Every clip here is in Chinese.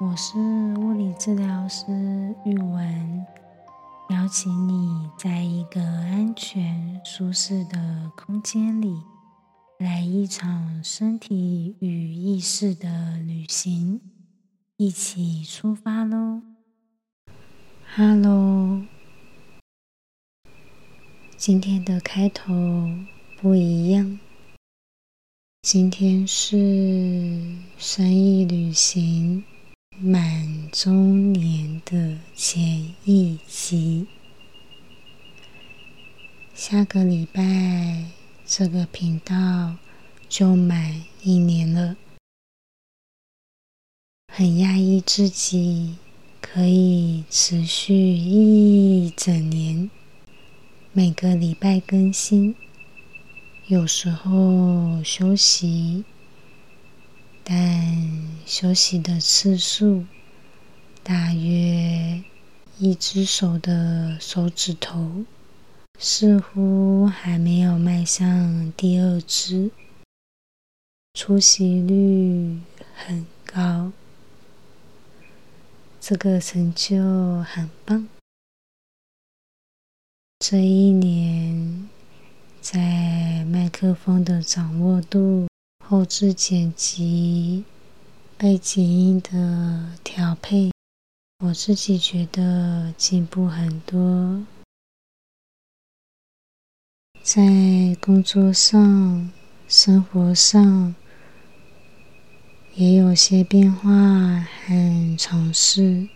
我是物理治疗师玉文，邀请你在一个安全、舒适的空间里，来一场身体与意识的旅行，一起出发喽！Hello，今天的开头不一样。今天是生意旅行满周年的前一集。下个礼拜这个频道就满一年了，很压抑自己可以持续一整年，每个礼拜更新。有时候休息，但休息的次数大约一只手的手指头，似乎还没有迈向第二只。出席率很高，这个成就很棒。这一年。在麦克风的掌握度、后置剪辑、背景音的调配，我自己觉得进步很多。在工作上、生活上也有些变化和尝试，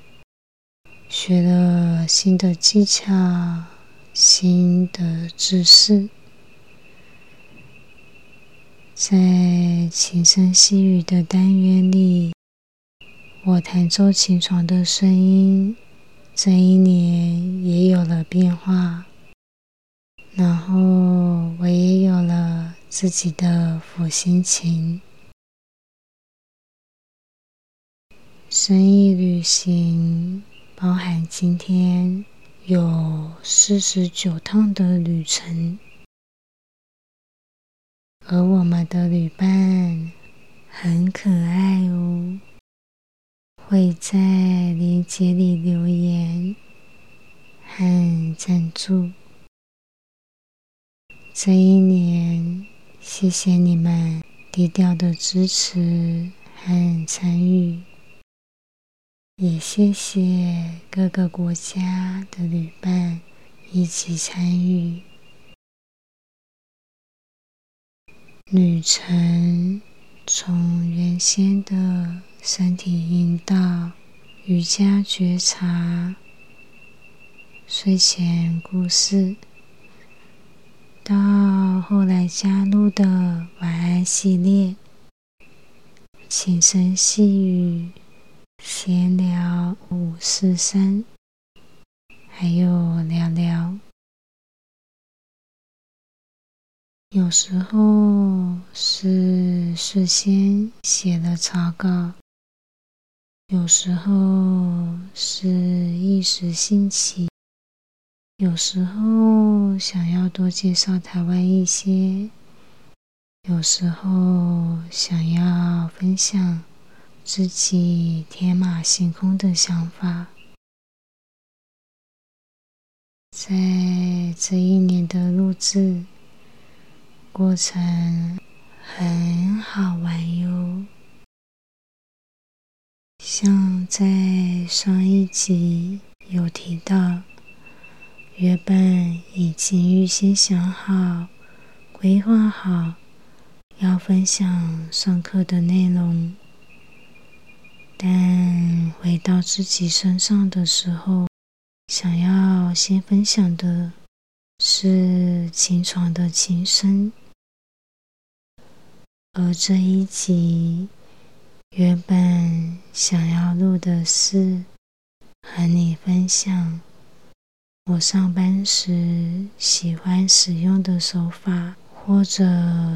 学了新的技巧、新的知识。在轻声细语的单元里，我弹奏琴床的声音，这一年也有了变化。然后我也有了自己的辅心琴。生意旅行包含今天有四十九趟的旅程。而我们的旅伴很可爱哦，会在链接里留言和赞助。这一年，谢谢你们低调的支持和参与，也谢谢各个国家的旅伴一起参与。旅程从原先的身体引导、瑜伽觉察、睡前故事，到后来加入的晚安系列、轻声细语、闲聊五四三，还有聊聊。有时候是事先写了草稿，有时候是一时兴起，有时候想要多介绍台湾一些，有时候想要分享自己天马行空的想法。在这一年的录制。过程很好玩哟，像在上一集有提到，原本已经预先想好、规划好要分享上课的内容，但回到自己身上的时候，想要先分享的是琴床的琴声。而这一集原本想要录的是和你分享我上班时喜欢使用的手法，或者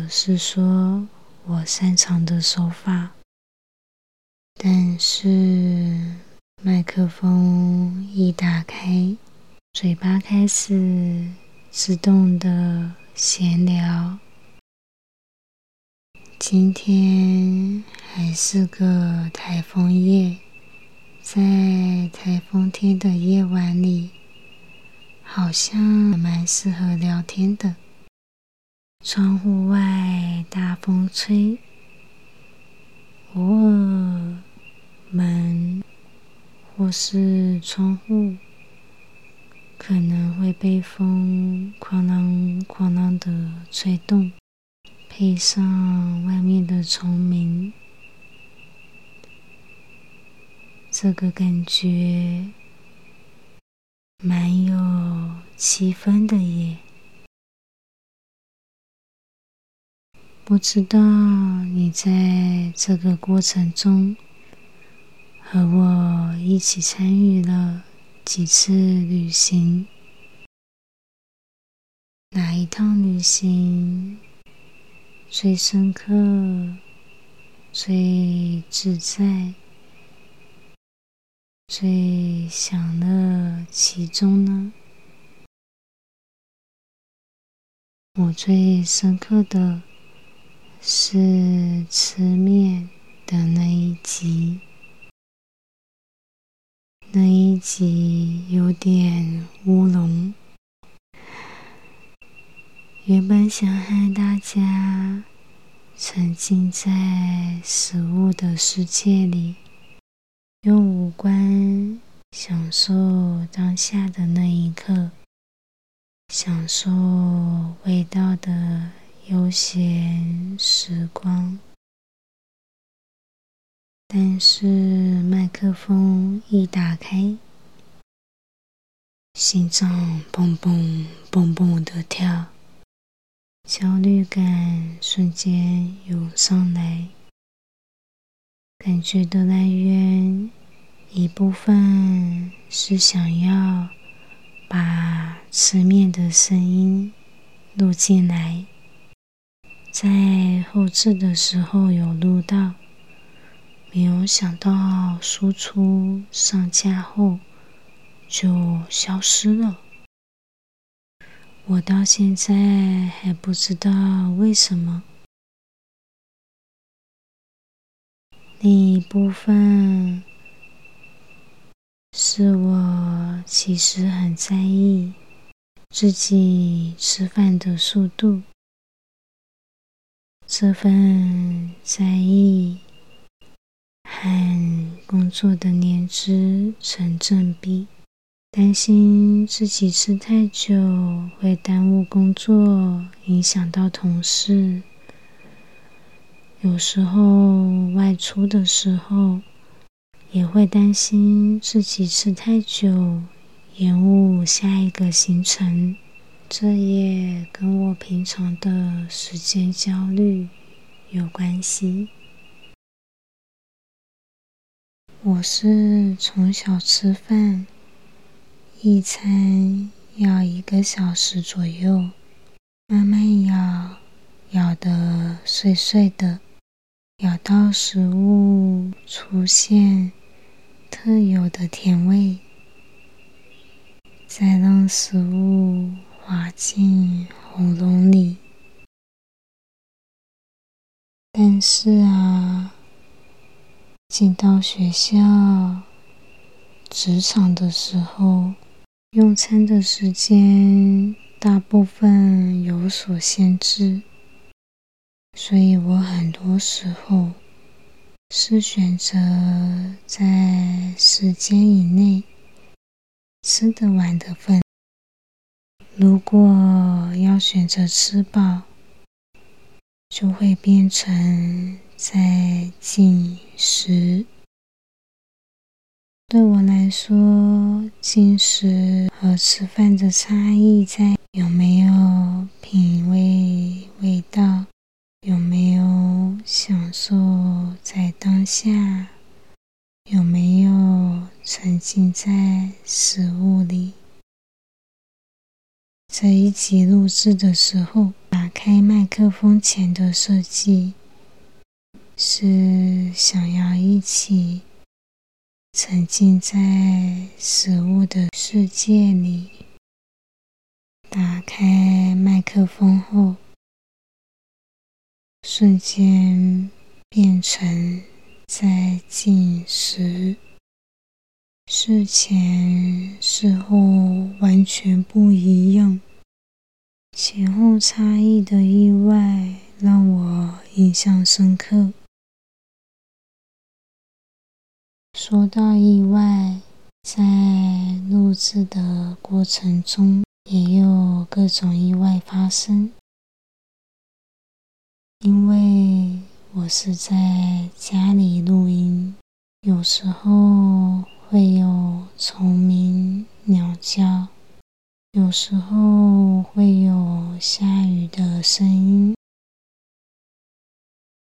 是说我擅长的手法。但是麦克风一打开，嘴巴开始自动的闲聊。今天还是个台风夜，在台风天的夜晚里，好像蛮适合聊天的。窗户外大风吹，偶尔门或是窗户可能会被风哐啷哐啷的吹动，配上外面的虫鸣，这个感觉蛮有气氛的耶。不知道你在这个过程中和我一起参与了几次旅行？哪一趟旅行最深刻、最自在、最享乐其中呢？我最深刻的。是吃面的那一集，那一集有点乌龙。原本想和大家沉浸在食物的世界里，用五官享受当下的那一刻，享受味道的。悠闲时光，但是麦克风一打开，心脏蹦蹦蹦蹦的跳，焦虑感瞬间涌上来。感觉的来源一部分是想要把吃面的声音录进来。在后置的时候有录到，没有想到输出上架后就消失了。我到现在还不知道为什么。另一部分是我其实很在意自己吃饭的速度。这份在意和工作的年资成正比，担心自己吃太久会耽误工作，影响到同事。有时候外出的时候，也会担心自己吃太久，延误下一个行程。这也跟我平常的时间焦虑有关系。我是从小吃饭，一餐要一个小时左右，慢慢咬，咬得碎碎的，咬到食物出现特有的甜味，再让食物。滑进喉咙里，但是啊，进到学校、职场的时候，用餐的时间大部分有所限制，所以我很多时候是选择在时间以内吃得完的份。如果要选择吃饱，就会变成在进食。对我来说，进食和吃饭的差异在有没有品味味道，有没有享受在当下，有没有沉浸在食物里。这一集录制的时候，打开麦克风前的设计是想要一起沉浸在食物的世界里。打开麦克风后，瞬间变成在进食。事前事后完全不一样，前后差异的意外让我印象深刻。说到意外，在录制的过程中，也有各种意外发生。因为我是在家里录音，有时候会有虫鸣、鸟叫，有时候会有下雨的声音，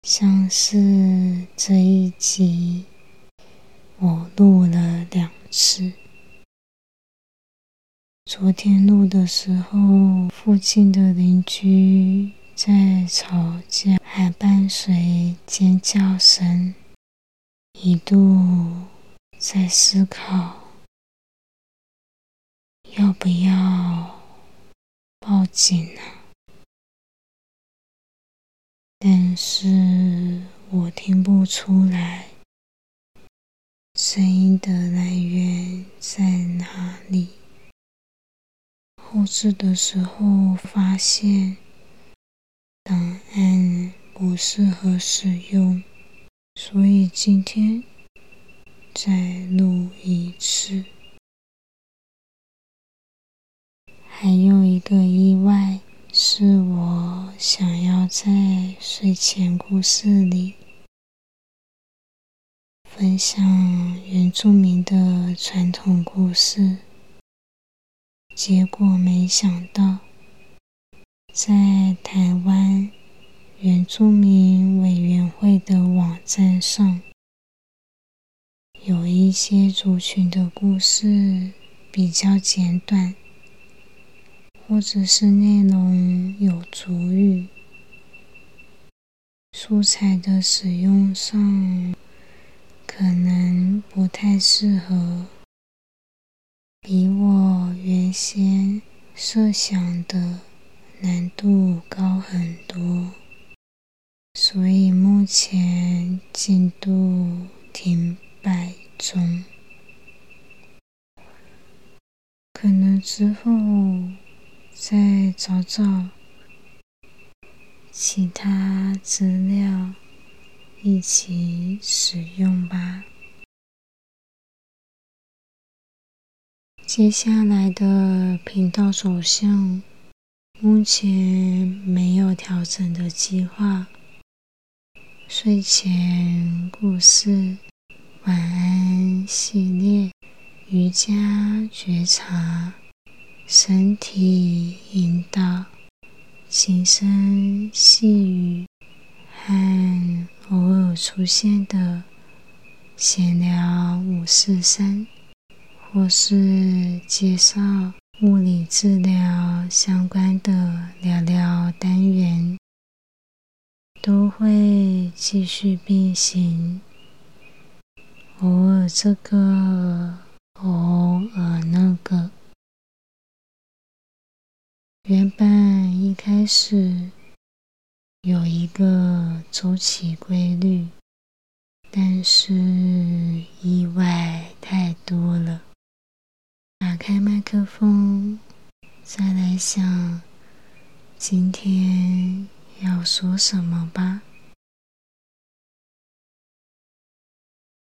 像是这一集。我录了两次。昨天录的时候，附近的邻居在吵架，还伴随尖叫声，一度在思考要不要报警呢？但是我听不出来。声音的来源在哪里？后置的时候发现档案不适合使用，所以今天再录一次。还有一个意外，是我想要在睡前故事里。分享原住民的传统故事，结果没想到，在台湾原住民委员会的网站上，有一些族群的故事比较简短，或者是内容有族语，素材的使用上。可能不太适合，比我原先设想的难度高很多，所以目前进度停摆中，可能之后再找找其他资料。一起使用吧。接下来的频道走向，目前没有调整的计划。睡前故事、晚安系列、瑜伽觉察、身体引导、轻声细语和。偶尔出现的闲聊五四三，或是介绍物理治疗相关的聊聊单元，都会继续并行。偶尔这个，偶尔那个。原本一开始。有一个周期规律，但是意外太多了。打开麦克风，再来想今天要说什么吧。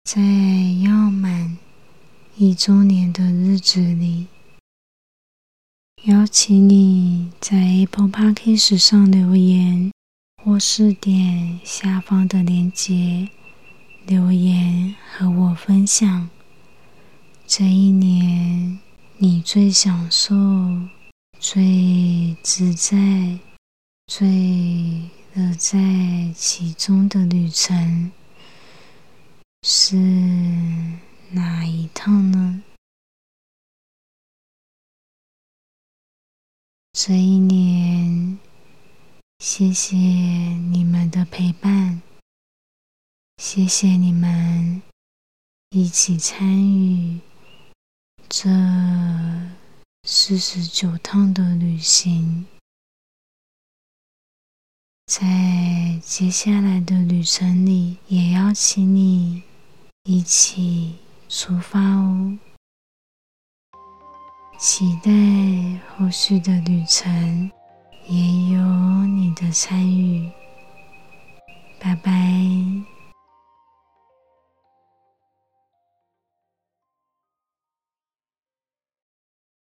在要满一周年的日子里，邀请你在 Apple Podcast 上留言。或是点下方的链接留言和我分享，这一年你最享受、最自在、最乐在其中的旅程是哪一趟呢？这一年。谢谢你们的陪伴，谢谢你们一起参与这四十九趟的旅行。在接下来的旅程里，也邀请你一起出发哦。期待后续的旅程也有你的参与。拜拜。